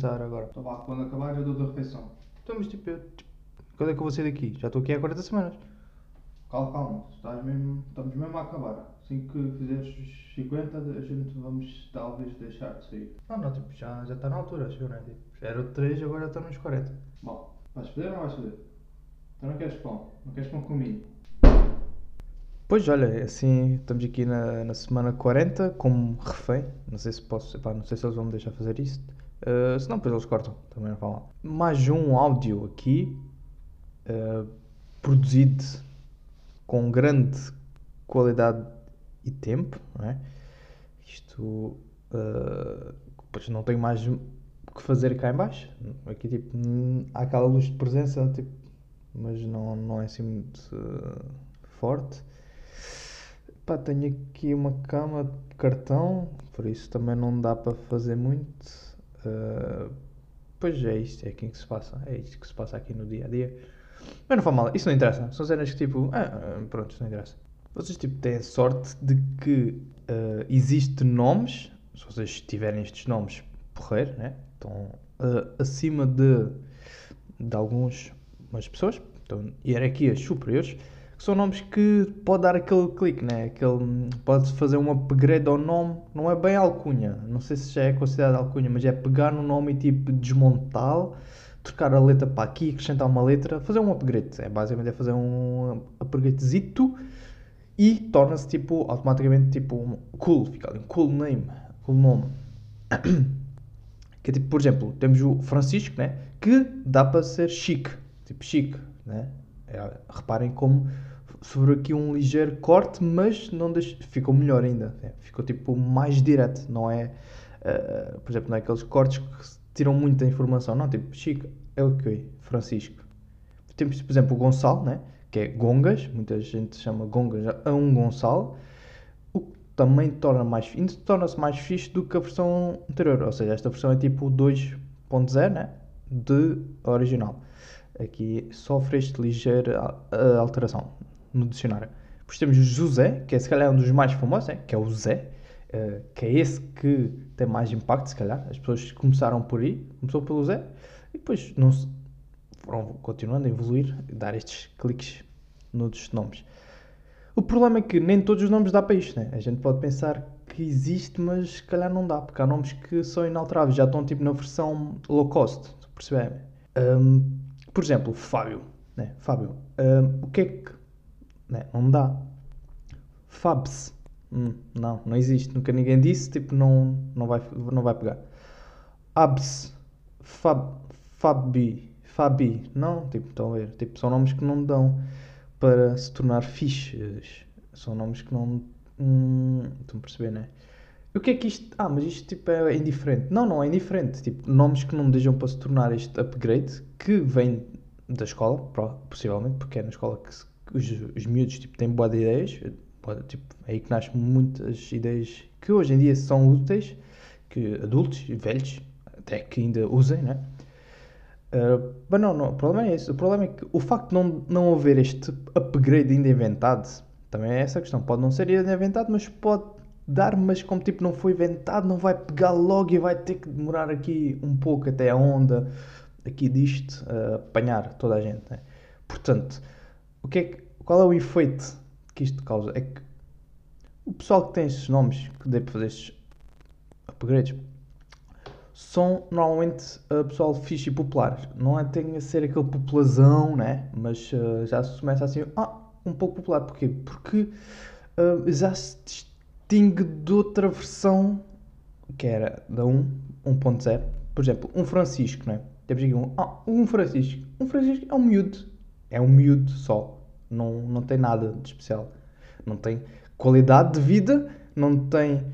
Começar agora. Então vá, quando acabar eu dou da refeição. Então, mas tipo, eu, tipo, quando é que eu vou sair daqui? Já estou aqui há 40 semanas. Calma, calma, estás mesmo, estamos mesmo a acabar. Assim que fizeres os 50, a gente vamos talvez deixar de sair. Não, não, tipo, já, já está na altura, acho eu, né? Tipo, era o 3, agora já está nos 40. Bom, vais foder ou não vais foder? Então não queres pão? Não queres pão comigo? Pois, olha, assim, estamos aqui na, na semana 40, como refém. Não sei se posso, não sei se eles vão me deixar fazer isto. Uh, se não, depois eles cortam, também não falam. Mais um áudio aqui, uh, produzido com grande qualidade e tempo, não é? Isto, uh, pois não tenho mais o que fazer cá em baixo. Aqui, tipo, há aquela luz de presença, tipo, mas não, não é assim muito uh, forte. Pá, tenho aqui uma cama de cartão, por isso também não dá para fazer muito. Uh, pois é isto, é aqui que se passa, é isto que se passa aqui no dia a dia. Mas não faz mal, isso não interessa. São cenas que tipo, ah, pronto, isso não interessa. Vocês tipo têm sorte de que uh, existe nomes, se vocês tiverem estes nomes porreiro, né? Estão uh, acima de, de algumas pessoas, então hierarquias superiores que são nomes que pode dar aquele clique, né? Aquele, pode fazer um upgrade ao nome, não é bem alcunha, não sei se já é considerado alcunha, mas é pegar no nome e tipo desmontá-lo, trocar a letra para aqui, acrescentar uma letra, fazer um upgrade, é basicamente é fazer um upgradezito e torna-se tipo automaticamente tipo cool, fica ali um cool name, cool nome. Que é tipo, por exemplo, temos o Francisco, né? Que dá para ser chique, tipo chique, né? É, reparem como sobre aqui um ligeiro corte, mas não deixa, ficou melhor ainda. É, ficou tipo mais direto, não é? Uh, por exemplo, não é aqueles cortes que tiram muita informação, não, tipo, Chico, é o que? Francisco. Temos, por exemplo, o Gonçalo, né? que é Gongas, muita gente chama Gongas a um Gonçalo, o que também torna mais, torna-se mais fixe do que a versão anterior, ou seja, esta versão é tipo 2.0, né? de original. Aqui sofre este ligeira alteração no dicionário. Depois temos José, que é se calhar um dos mais famosos, né? que é o Zé, uh, que é esse que tem mais impacto, se calhar. As pessoas começaram por aí, começou pelo Zé, e depois não se, foram continuando a evoluir, dar estes cliques nos nomes. O problema é que nem todos os nomes dá para isto, né? A gente pode pensar que existe, mas se calhar não dá, porque há nomes que são inalteráveis, já estão tipo na versão low cost, percebem? Um, por exemplo, Fábio, né? Fábio, um, o que é que né? Não dá. Fabs. Hum, não, não existe. Nunca ninguém disse, tipo, não, não, vai, não vai pegar. Abs. Fab. Fabi. Fabi. Não, tipo, estão a ver. Tipo, são nomes que não dão para se tornar fichas. São nomes que não. Hum, estão a perceber, né? O que é que isto. Ah, mas isto tipo é indiferente. Não, não é indiferente. Tipo, nomes que não deixam para se tornar este upgrade que vem da escola, possivelmente, porque é na escola que se os, os miúdos tipo, têm boas ideias, tipo, é aí que nascem muitas ideias que hoje em dia são úteis, que adultos e velhos até que ainda usem, né? Uh, mas não, não, o problema é esse. O problema é que o facto de não, não haver este upgrade ainda inventado, também é essa a questão. Pode não ser ainda inventado, mas pode dar, mas como tipo não foi inventado, não vai pegar logo e vai ter que demorar aqui um pouco até a onda aqui disto uh, apanhar toda a gente. Né? Portanto, o que é que, qual é o efeito que isto causa? É que o pessoal que tem estes nomes, que deve fazer estes upgrades, são normalmente uh, pessoal fixe e popular. Não é tem a ser aquele populazão, né? Mas uh, já se começa assim, ah, um pouco popular. Porquê? Porque uh, já se distingue de outra versão que era da 1, 1.0. Por exemplo, um Francisco, né? Temos aqui um, ah, um Francisco. Um Francisco é um miúdo. É um miúdo só. Não, não tem nada de especial. Não tem qualidade de vida, não tem,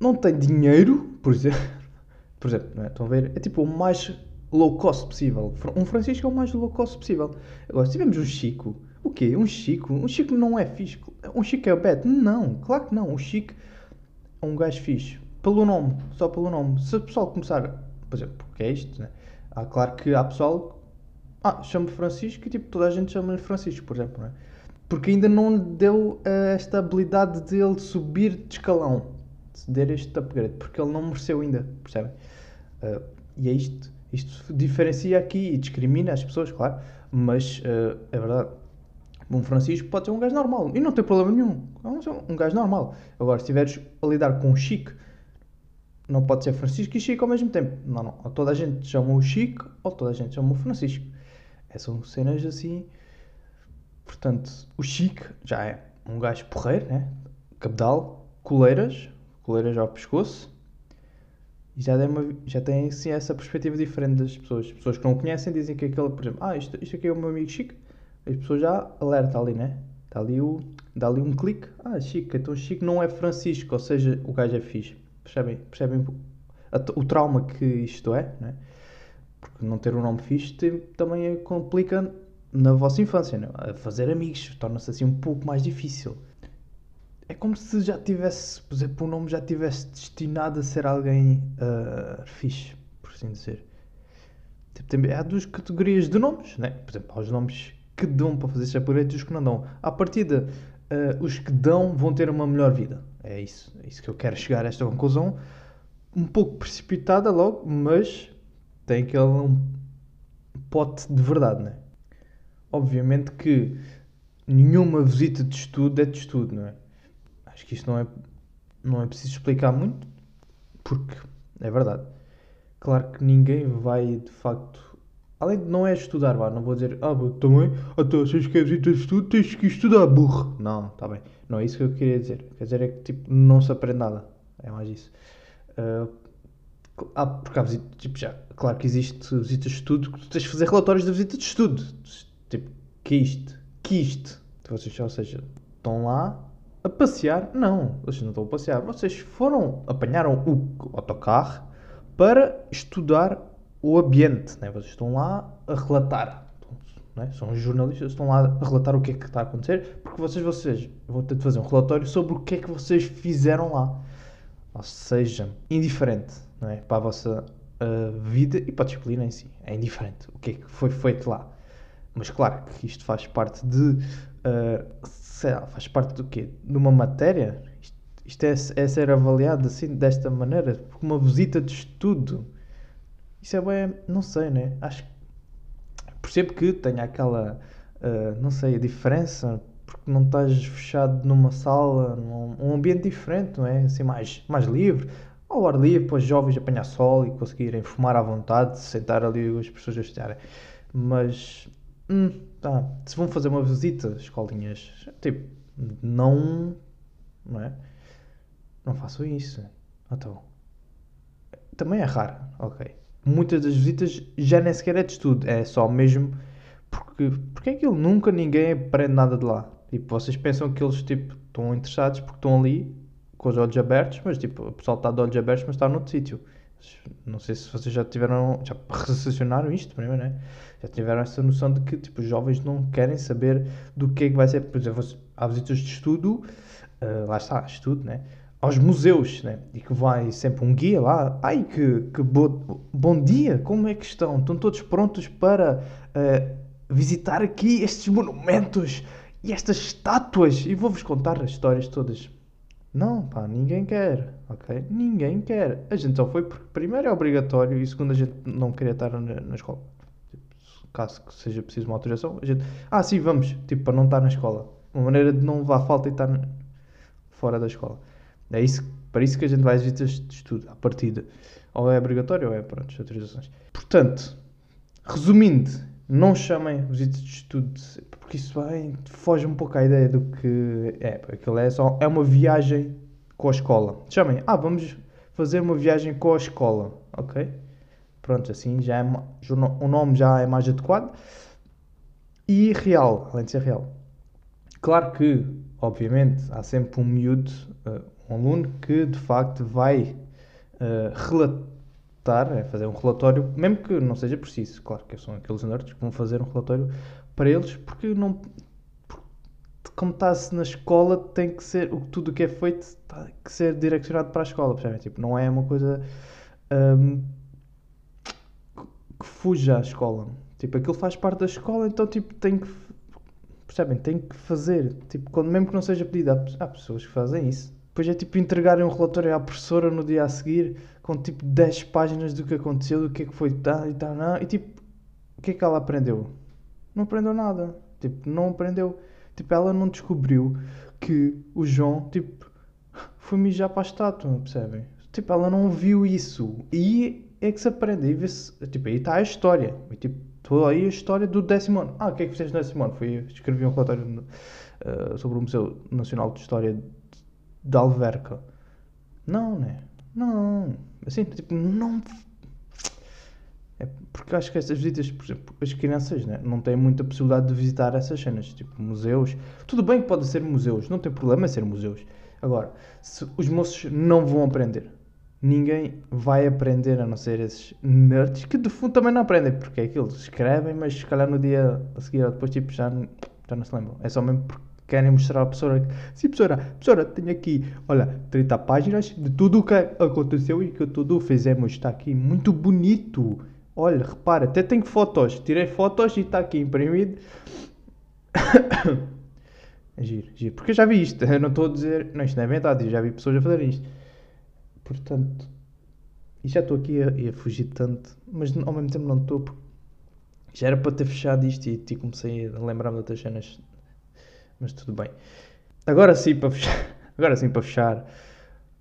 não tem dinheiro, por exemplo. Por exemplo, é? estão a ver? É tipo o mais low cost possível. Um Francisco é o mais low cost possível. Agora, se tivermos um Chico, o quê? Um Chico? Um Chico não é fixe. Um Chico é o bad? Não, claro que não. O Chico é um gajo fixe. Pelo nome, só pelo nome. Se o pessoal começar, por exemplo, porque é isto, né? Há claro que há pessoal ah, chamo Francisco e tipo, toda a gente chama-lhe Francisco, por exemplo, não é? Porque ainda não deu uh, esta habilidade de ele subir de escalão, de dar este upgrade, porque ele não mereceu ainda, percebem? Uh, e é isto. Isto diferencia aqui e discrimina as pessoas, claro. Mas uh, é verdade. Um Francisco pode ser um gajo normal. E não tem problema nenhum. É um, gajo normal. Agora, se estiveres a lidar com um chique, não pode ser Francisco e Chico ao mesmo tempo. Não, não. Ou toda a gente chama o Chico, ou toda a gente chama o Francisco. É, são cenas assim. Portanto, o Chico já é um gajo porreiro, né? Cabedal, coleiras, coleiras ao pescoço. E já tem, uma, já tem assim, essa perspectiva diferente das pessoas. As pessoas que não conhecem dizem que aquele, por exemplo, ah, isto, isto aqui é o meu amigo Chico. As pessoas já alertam ali, né? Dá ali, o, dá ali um clique. Ah, Chico, então Chico não é Francisco, ou seja, o gajo é fixe. Percebem, percebem o trauma que isto é, né? Porque não ter um nome fixe também complica na vossa infância, né? a fazer amigos, torna-se assim um pouco mais difícil. É como se já tivesse, por exemplo, o nome já tivesse destinado a ser alguém uh, fixe, por assim dizer. Tipo, há duas categorias de nomes, né? Por exemplo, há os nomes que dão para fazer chapuretes e os que não dão. À partida, uh, os que dão vão ter uma melhor vida. É isso, é isso que eu quero chegar a esta conclusão. Um pouco precipitada logo, mas tem aquele pote de verdade, né? Obviamente que nenhuma visita de estudo é de estudo, não é? Acho que isto não é, não é preciso explicar muito, porque é verdade. Claro que ninguém vai de facto. Além de não é estudar, vá, não vou dizer, ah, também, até se queres visita de estudo, tens que estudar, burro. Não, está bem. Não é isso que eu queria dizer. Quer dizer, é que tipo, não se aprende nada. É mais isso. Uh, ah, porque há visitas, tipo, já, claro que existe visitas de estudo, que tu tens de fazer relatórios da visita de estudo. Tipo, que isto, que isto. Vocês, ou seja, estão lá a passear. Não, vocês não estão a passear. Vocês foram, apanharam o autocarro para estudar o ambiente. Né? Vocês estão lá a relatar é? São os jornalistas estão lá a relatar o que é que está a acontecer, porque vocês, vocês vão ter de fazer um relatório sobre o que é que vocês fizeram lá. Ou seja, indiferente não é? para a vossa uh, vida e para a disciplina em si. É indiferente o que é que foi feito lá. Mas claro que isto faz parte de. Uh, lá, faz parte do quê? De uma matéria? Isto, isto é, é, ser avaliado assim, desta maneira? Porque uma visita de estudo. Isso é bem. Não sei, né? Acho percebo que tenha aquela, uh, não sei, a diferença, porque não estás fechado numa sala, num um ambiente diferente, não é? Assim, mais, mais livre. Ao ar livre, para os jovens apanhar sol e conseguirem fumar à vontade, sentar ali as pessoas a estudarem. Mas, hum, tá, se vão fazer uma visita, escolinhas, tipo, não, não é? Não façam isso. Então, também é raro, ok muitas das visitas já nem sequer é de estudo, é só mesmo porque, porque é que nunca ninguém aprende nada de lá. Tipo, vocês pensam que eles tipo, estão interessados porque estão ali com os olhos abertos, mas tipo, o pessoal está de olhos abertos, mas está noutro sítio. Não sei se vocês já tiveram, já raciocinaram isto primeiro, né? Já tiveram essa noção de que tipo, os jovens não querem saber do que é que vai ser. Por exemplo, há visitas de estudo, uh, lá está, estudo, né? aos museus, né? E que vai sempre um guia lá. Ai, que, que bo bom dia, como é que estão? Estão todos prontos para uh, visitar aqui estes monumentos e estas estátuas? E vou-vos contar as histórias todas. Não, pá, ninguém quer, ok? Ninguém quer. A gente só foi porque, primeiro, é obrigatório e, segundo, a gente não queria estar na, na escola. Tipo, caso que seja preciso uma autorização, a gente. Ah, sim, vamos, tipo, para não estar na escola. Uma maneira de não levar falta e estar fora da escola. É isso, para isso que a gente vai às visitas de estudo, à partida. Ou é obrigatório ou é, pronto, autorizações. Portanto, resumindo, não chamem visitas de estudo, porque isso vai, foge um pouco à ideia do que é. Aquilo é só, é uma viagem com a escola. Chamem, ah, vamos fazer uma viagem com a escola, ok? Pronto, assim já é, o nome já é mais adequado. E real, além de ser real. Claro que, obviamente, há sempre um miúdo, uh, um aluno que de facto vai uh, relatar, é fazer um relatório, mesmo que não seja preciso, claro que são aqueles nerds que vão fazer um relatório para eles, porque não. como está-se na escola, tem que ser. Tudo o que é feito tem que ser direcionado para a escola, percebem? Tipo, não é uma coisa. Um, que fuja à escola. Tipo, aquilo faz parte da escola, então tipo, tem que. Percebem? Tem que fazer. Tipo, quando, mesmo que não seja pedido, há, há pessoas que fazem isso. Depois é tipo entregarem um relatório à professora no dia a seguir com tipo 10 páginas do que aconteceu, do que é que foi tá, e tal, não, e tipo, o que é que ela aprendeu? Não aprendeu nada. Tipo, não aprendeu. Tipo, ela não descobriu que o João, tipo, foi mijar para a estátua, percebem? Tipo, ela não viu isso. E é que se aprende. E vê-se, tipo, aí está a história. E, tipo, estou aí a história do décimo ano. Ah, o que é que fizeste no décimo ano? Foi, escrevi um relatório uh, sobre o Museu Nacional de História de Alverca. Não, né? Não. Assim, tipo, não é porque acho que estas visitas, por exemplo, as crianças né, não têm muita possibilidade de visitar essas cenas, tipo museus. Tudo bem que pode ser museus, não tem problema ser museus. Agora, se os moços não vão aprender, ninguém vai aprender a não ser esses nerds que de fundo também não aprendem, porque é aquilo, escrevem, mas se calhar no dia a seguir ou depois tipo, já, já não se lembram. É só mesmo porque querem mostrar à professora que, sim, professora, professora, tenho aqui, olha, 30 páginas de tudo o que aconteceu e que tudo fizemos. Está aqui muito bonito. Olha, repara, até tenho fotos. Tirei fotos e está aqui imprimido. giro, giro. Porque eu já vi isto. Eu não estou a dizer. Não, isto não é verdade. Eu já vi pessoas a fazer isto. Portanto. E já estou aqui a, a, fugir tanto. Mas ao mesmo tempo não estou. Já era para ter fechado isto e, e comecei a lembrar-me de outras cenas. Mas tudo bem. Agora sim para fechar. Agora sim para fechar.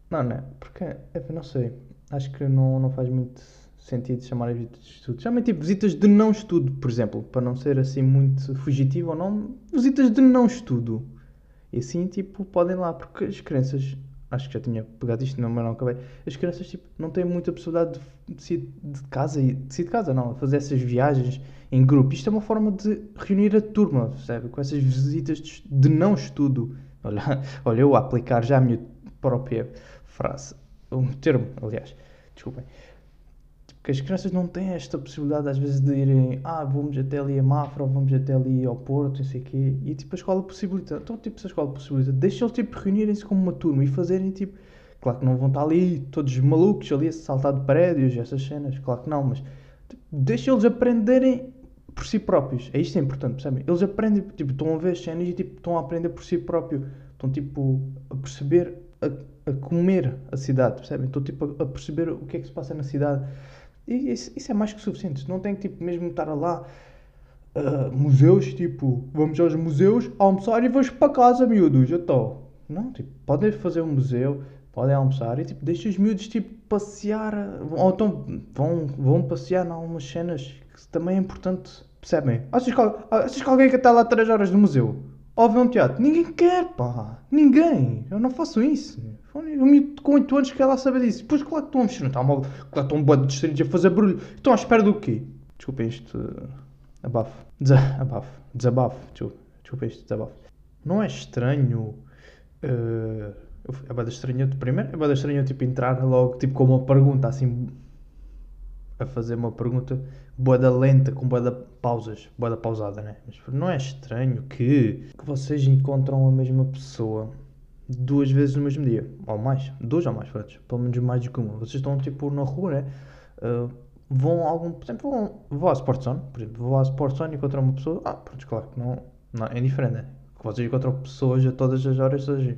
Não, não é? Porque. É, não sei. Acho que não, não faz muito sentido chamar as visitas de estudo. Chamem tipo visitas de não estudo, por exemplo, para não ser assim muito fugitivo ou não. Visitas de não estudo. E assim, tipo, podem lá, porque as crianças, acho que já tinha pegado isto, não, mas não acabei. As crianças, tipo, não têm muita possibilidade de, de sair de casa, e de sair de casa, não, fazer essas viagens em grupo. Isto é uma forma de reunir a turma, percebe? Com essas visitas de, de não estudo. Olha, olha, eu a aplicar já a minha própria frase, um termo, aliás, desculpem que as crianças não têm esta possibilidade às vezes de irem, ah, vamos até ali a Mafra, ou vamos até ali ao Porto, não sei o quê, e tipo a escola possibilita, então tipo se a escola possibilita, deixa eles tipo reunirem-se como uma turma e fazerem tipo, claro que não vão estar ali todos malucos ali a saltar de prédios, essas cenas, claro que não, mas tipo, deixa eles aprenderem por si próprios, é isto é importante, percebem? Eles aprendem, tipo, estão a ver as cenas e tipo, estão a aprender por si próprio, estão tipo a perceber, a, a comer a cidade, percebem? Estão tipo a, a perceber o que é que se passa na cidade e isso, isso é mais que suficiente. Não tem que tipo, mesmo estar lá. Uh, museus, tipo, vamos aos museus almoçar e vamos para casa, miúdos, estou. Não, tipo, podem fazer um museu, podem almoçar e tipo, deixa os miúdos tipo, passear, ou então vão, vão passear em algumas cenas que também é importante, percebem? Achas que, achas que alguém quer estar lá 3 horas no museu? Ou ver um teatro? Ninguém quer, pá, ninguém, eu não faço isso. Miúdo com 8 anos quer lá saber disso. Pois claro que estão a mexer, não está mal. Claro estão um bando de distritos a fazer barulho. Estão à espera do quê? Desculpem isto. Uh, abafo. Desa abafo. Desabafo. Desculpa. Desculpem isto. Desabafo. Não é estranho. Uh, é bada estranho. Primeiro, é bada estranho tipo entrar logo tipo com uma pergunta assim. A fazer uma pergunta boa lenta, com boa pausas, boa pausada, né? Mas não é estranho que, que vocês encontram a mesma pessoa duas vezes no mesmo dia, ou mais, duas ou mais, pronto, pelo menos mais do que uma. Vocês estão tipo na rua, né? Uh, vão a algum, por exemplo, vão, vão à Sportzone, por exemplo, vão à Sportzone e encontram uma pessoa, ah, pronto, claro que não, não é diferente, né? Vocês encontram pessoas a todas as horas, todas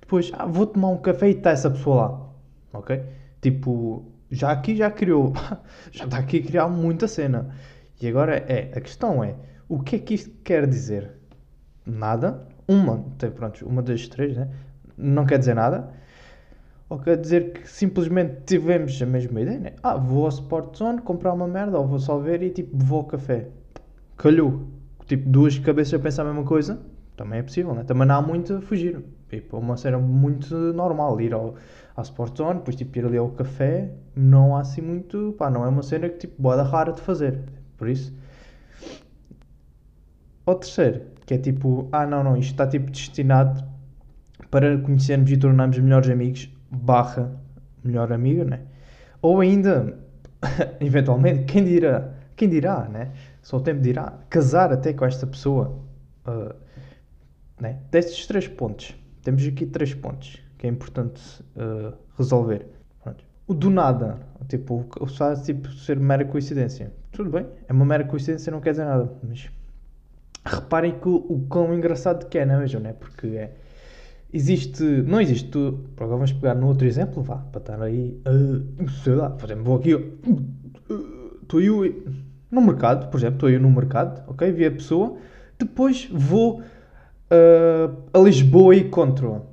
Depois, ah, vou tomar um café e está essa pessoa lá, ok? Tipo, já aqui já criou, já está aqui a criar muita cena. E agora é, a questão é, o que é que isto quer dizer? Nada, uma, tem, pronto, uma das três, né? Não quer dizer nada. Ou quer dizer que simplesmente tivemos a mesma ideia, né? Ah, vou ao Sport Zone comprar uma merda, ou vou só ver e tipo vou ao café. Calhou. Tipo, duas cabeças a pensar a mesma coisa, também é possível, né? Também não há muito a fugir. Tipo, uma cena muito normal ir ao, ao Sport Zone, depois tipo ir ali ao café, não há assim muito, pá, não é uma cena que tipo, boda rara de fazer. Por isso. O terceiro, que é tipo, ah não, não, isto está tipo destinado para conhecermos e tornarmos melhores amigos, barra melhor amigo, né? Ou ainda, eventualmente, quem dirá, quem dirá, né? Só o tempo dirá, casar até com esta pessoa. Uh, né? Destes três pontos, temos aqui três pontos que é importante uh, resolver. O do nada, tipo, o fato tipo, ser mera coincidência. Tudo bem, é uma mera coincidência, não quer dizer nada, mas reparem que o, o quão engraçado que é, não é mesmo? Né? Porque é existe, não existe, agora vamos pegar no outro exemplo, vá, para estar aí, uh, sei lá, por exemplo, vou aqui, estou uh, eu no mercado, por exemplo, estou eu no mercado, ok, vi a pessoa, depois vou uh, a Lisboa e encontro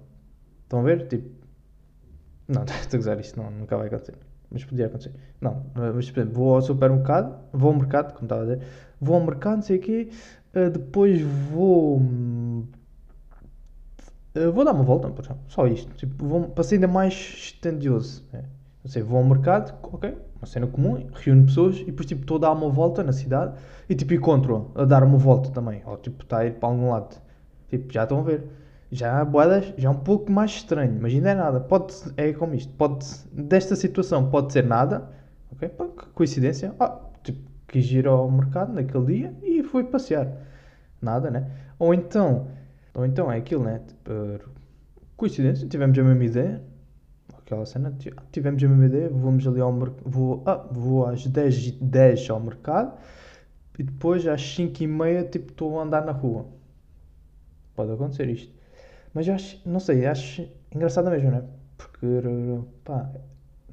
Estão a ver? Tipo, não, estou a gozar isto, não, nunca vai acontecer. Mas podia acontecer. Não, mas por exemplo, vou ao supermercado, vou ao mercado, como estava a dizer, vou ao mercado, não sei o quê, uh, depois vou. Uh, vou dar uma volta, só isto. Tipo, vou, para ser ainda mais estendioso. Né? Não sei, vou ao mercado, ok, uma cena comum, reúno pessoas e depois tipo estou a dar uma volta na cidade e tipo encontro a dar uma volta também. Ou tipo está a ir para algum lado. Tipo, já estão a ver já boedas já é um pouco mais estranho, mas ainda é nada. Pode, é como isto, pode, desta situação pode ser nada, ok? Coincidência, ah, tipo, quis ir ao mercado naquele dia e fui passear. Nada, né? Ou então, ou então é aquilo, né? Tipo, coincidência, tivemos a mesma ideia, aquela cena, tivemos a mesma ideia, vamos ali ao mercado, vou, ah, vou às 10 10 ao mercado e depois às 5 e meia, tipo, estou a andar na rua. Pode acontecer isto. Mas eu acho, não sei, acho engraçado mesmo, não é? Porque, pá,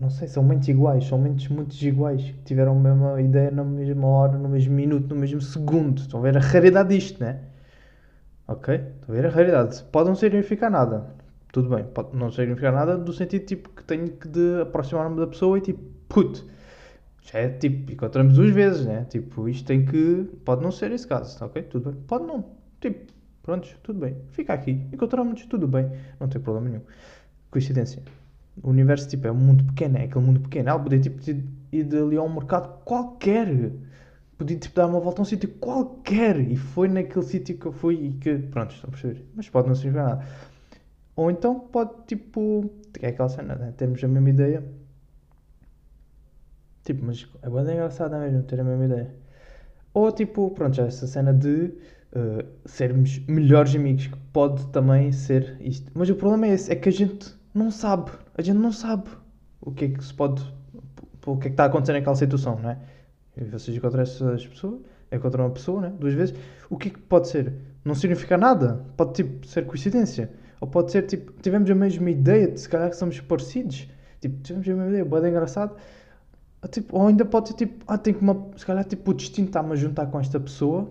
não sei, são mentes iguais, são mentes muito iguais, tiveram a mesma ideia na mesma hora, no mesmo minuto, no mesmo segundo. Estão a ver a raridade disto, né? Ok? Estão a ver a raridade. Pode não significar nada. Tudo bem, pode não significar nada do sentido tipo que tenho que de aproximar-me da pessoa e tipo, puto, já é tipo, encontramos duas vezes, né? Tipo, isto tem que. Pode não ser esse caso, ok? Tudo bem. Pode não. Tipo, Prontos, tudo bem. Fica aqui. Encontramos-nos, tudo bem. Não tem problema nenhum. Coincidência. O universo, tipo, é um mundo pequeno, é aquele mundo pequeno. Ela podia, tipo, ir dali a um mercado qualquer. Podia, tipo, dar uma volta a um sítio qualquer. E foi naquele sítio que eu fui e que... Pronto, estão a perceber. Mas pode não servir nada. Ou então pode, tipo... É aquela cena, né? Temos a mesma ideia. Tipo, mas é bem engraçado mesmo ter a mesma ideia. Ou, tipo, pronto, já essa cena de uh, sermos melhores amigos, que pode também ser isto. Mas o problema é esse, é que a gente não sabe, a gente não sabe o que é que se pode, o que é que está a acontecer naquela situação, não é? Vocês encontram essas pessoas, encontram uma pessoa, né? duas vezes, o que é que pode ser? Não significa nada, pode tipo ser coincidência, ou pode ser tipo, tivemos a mesma ideia, de se calhar que somos parecidos, tipo, tivemos a mesma ideia, pode engraçado, Tipo, ou ainda pode ser tipo, ah, tem que uma, se calhar tipo, o destino está-me a juntar com esta pessoa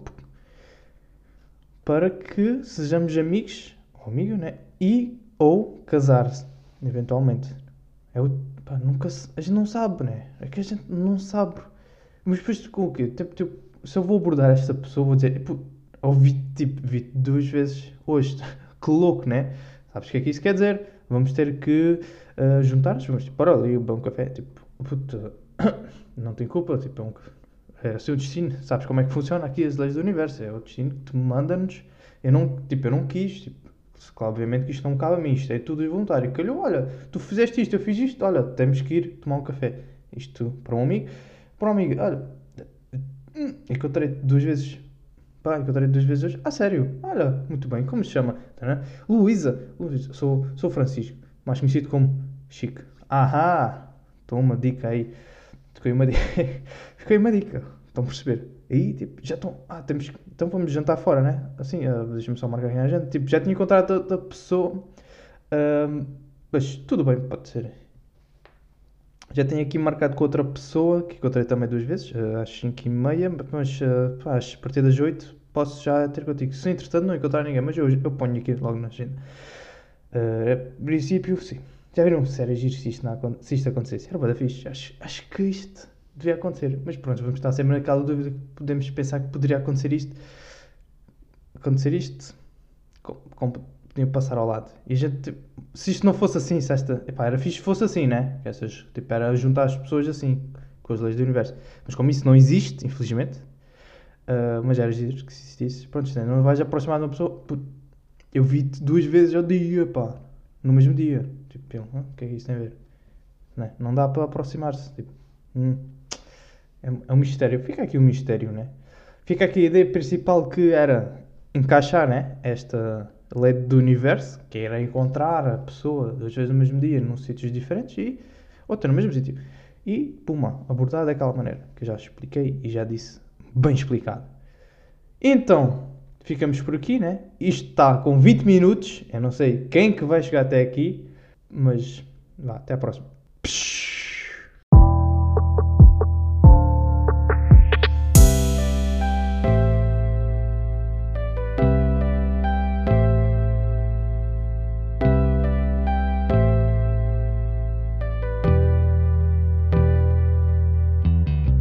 para que sejamos amigos, ou amigo, né? E ou casar-se, eventualmente. É o, pá, nunca a gente não sabe, né? É que a gente não sabe. Mas depois com o quê? Tipo, tipo, se eu vou abordar esta pessoa, vou dizer, tipo, ouvi tipo, vi duas vezes hoje. que louco, né? Sabes o que é que isso quer dizer? Vamos ter que uh, juntar-nos, vamos tipo, para ali, beber um café, tipo, não tem culpa, tipo, é um é o seu destino. Sabes como é que funciona aqui as leis do universo? É o destino que te manda-nos. Eu não, tipo, eu não quis, tipo, obviamente que isto não cabe a mim, isto é tudo involuntário. Calhou, olha, tu fizeste isto, eu fiz isto, olha, temos que ir tomar um café. Isto para um amigo, para um amigo, olha, encontrei duas vezes, pá, encontrei duas vezes hoje, ah, sério, olha, muito bem, como se chama? Tá, Luísa, Luísa, sou, sou Francisco, mais conhecido como Chico. Ahá, toma uma dica aí. Ficou uma dica. Uma dica. Estão a perceber? Aí, tipo, já estão. Ah, temos. Então vamos jantar fora, né? Assim, uh, deixa-me só marcar a gente. Tipo, já tinha encontrado a, a pessoa. Uh, mas tudo bem, pode ser. Já tenho aqui marcado com outra pessoa, que encontrei também duas vezes, uh, às 5 e meia, mas uh, pá, a partir das 8 posso já ter contigo. Se entretanto não encontrar ninguém, mas eu, eu ponho aqui logo na agenda. Uh, a princípio, sim. Já viram séries giros se isto, não, se isto acontecesse? Era boa fixe. Acho, acho que isto devia acontecer. Mas pronto, vamos estar sempre naquela dúvida que podemos pensar que poderia acontecer isto. Acontecer isto, com, com, passar ao lado. E a gente, se isto não fosse assim, se esta. Epá, era fixe se fosse assim, né? Que essas, tipo, era juntar as pessoas assim, com as leis do universo. Mas como isso não existe, infelizmente, uh, mas era giro que se existisse, pronto, não vais aproximar de uma pessoa. Eu vi-te duas vezes ao dia, pá, no mesmo dia. Tipo, o que é que isso tem a ver? Não, é? não dá para aproximar-se. Tipo, hum, é, é um mistério. Fica aqui o um mistério, né? Fica aqui a ideia principal que era encaixar né, esta lei do universo, que era encontrar a pessoa duas vezes no mesmo dia, num sítios diferentes e outra no mesmo sítio. E, puma, abordar daquela maneira, que eu já expliquei e já disse bem explicado. Então, ficamos por aqui, né? Isto está com 20 minutos. Eu não sei quem que vai chegar até aqui, mas vá, até à próxima.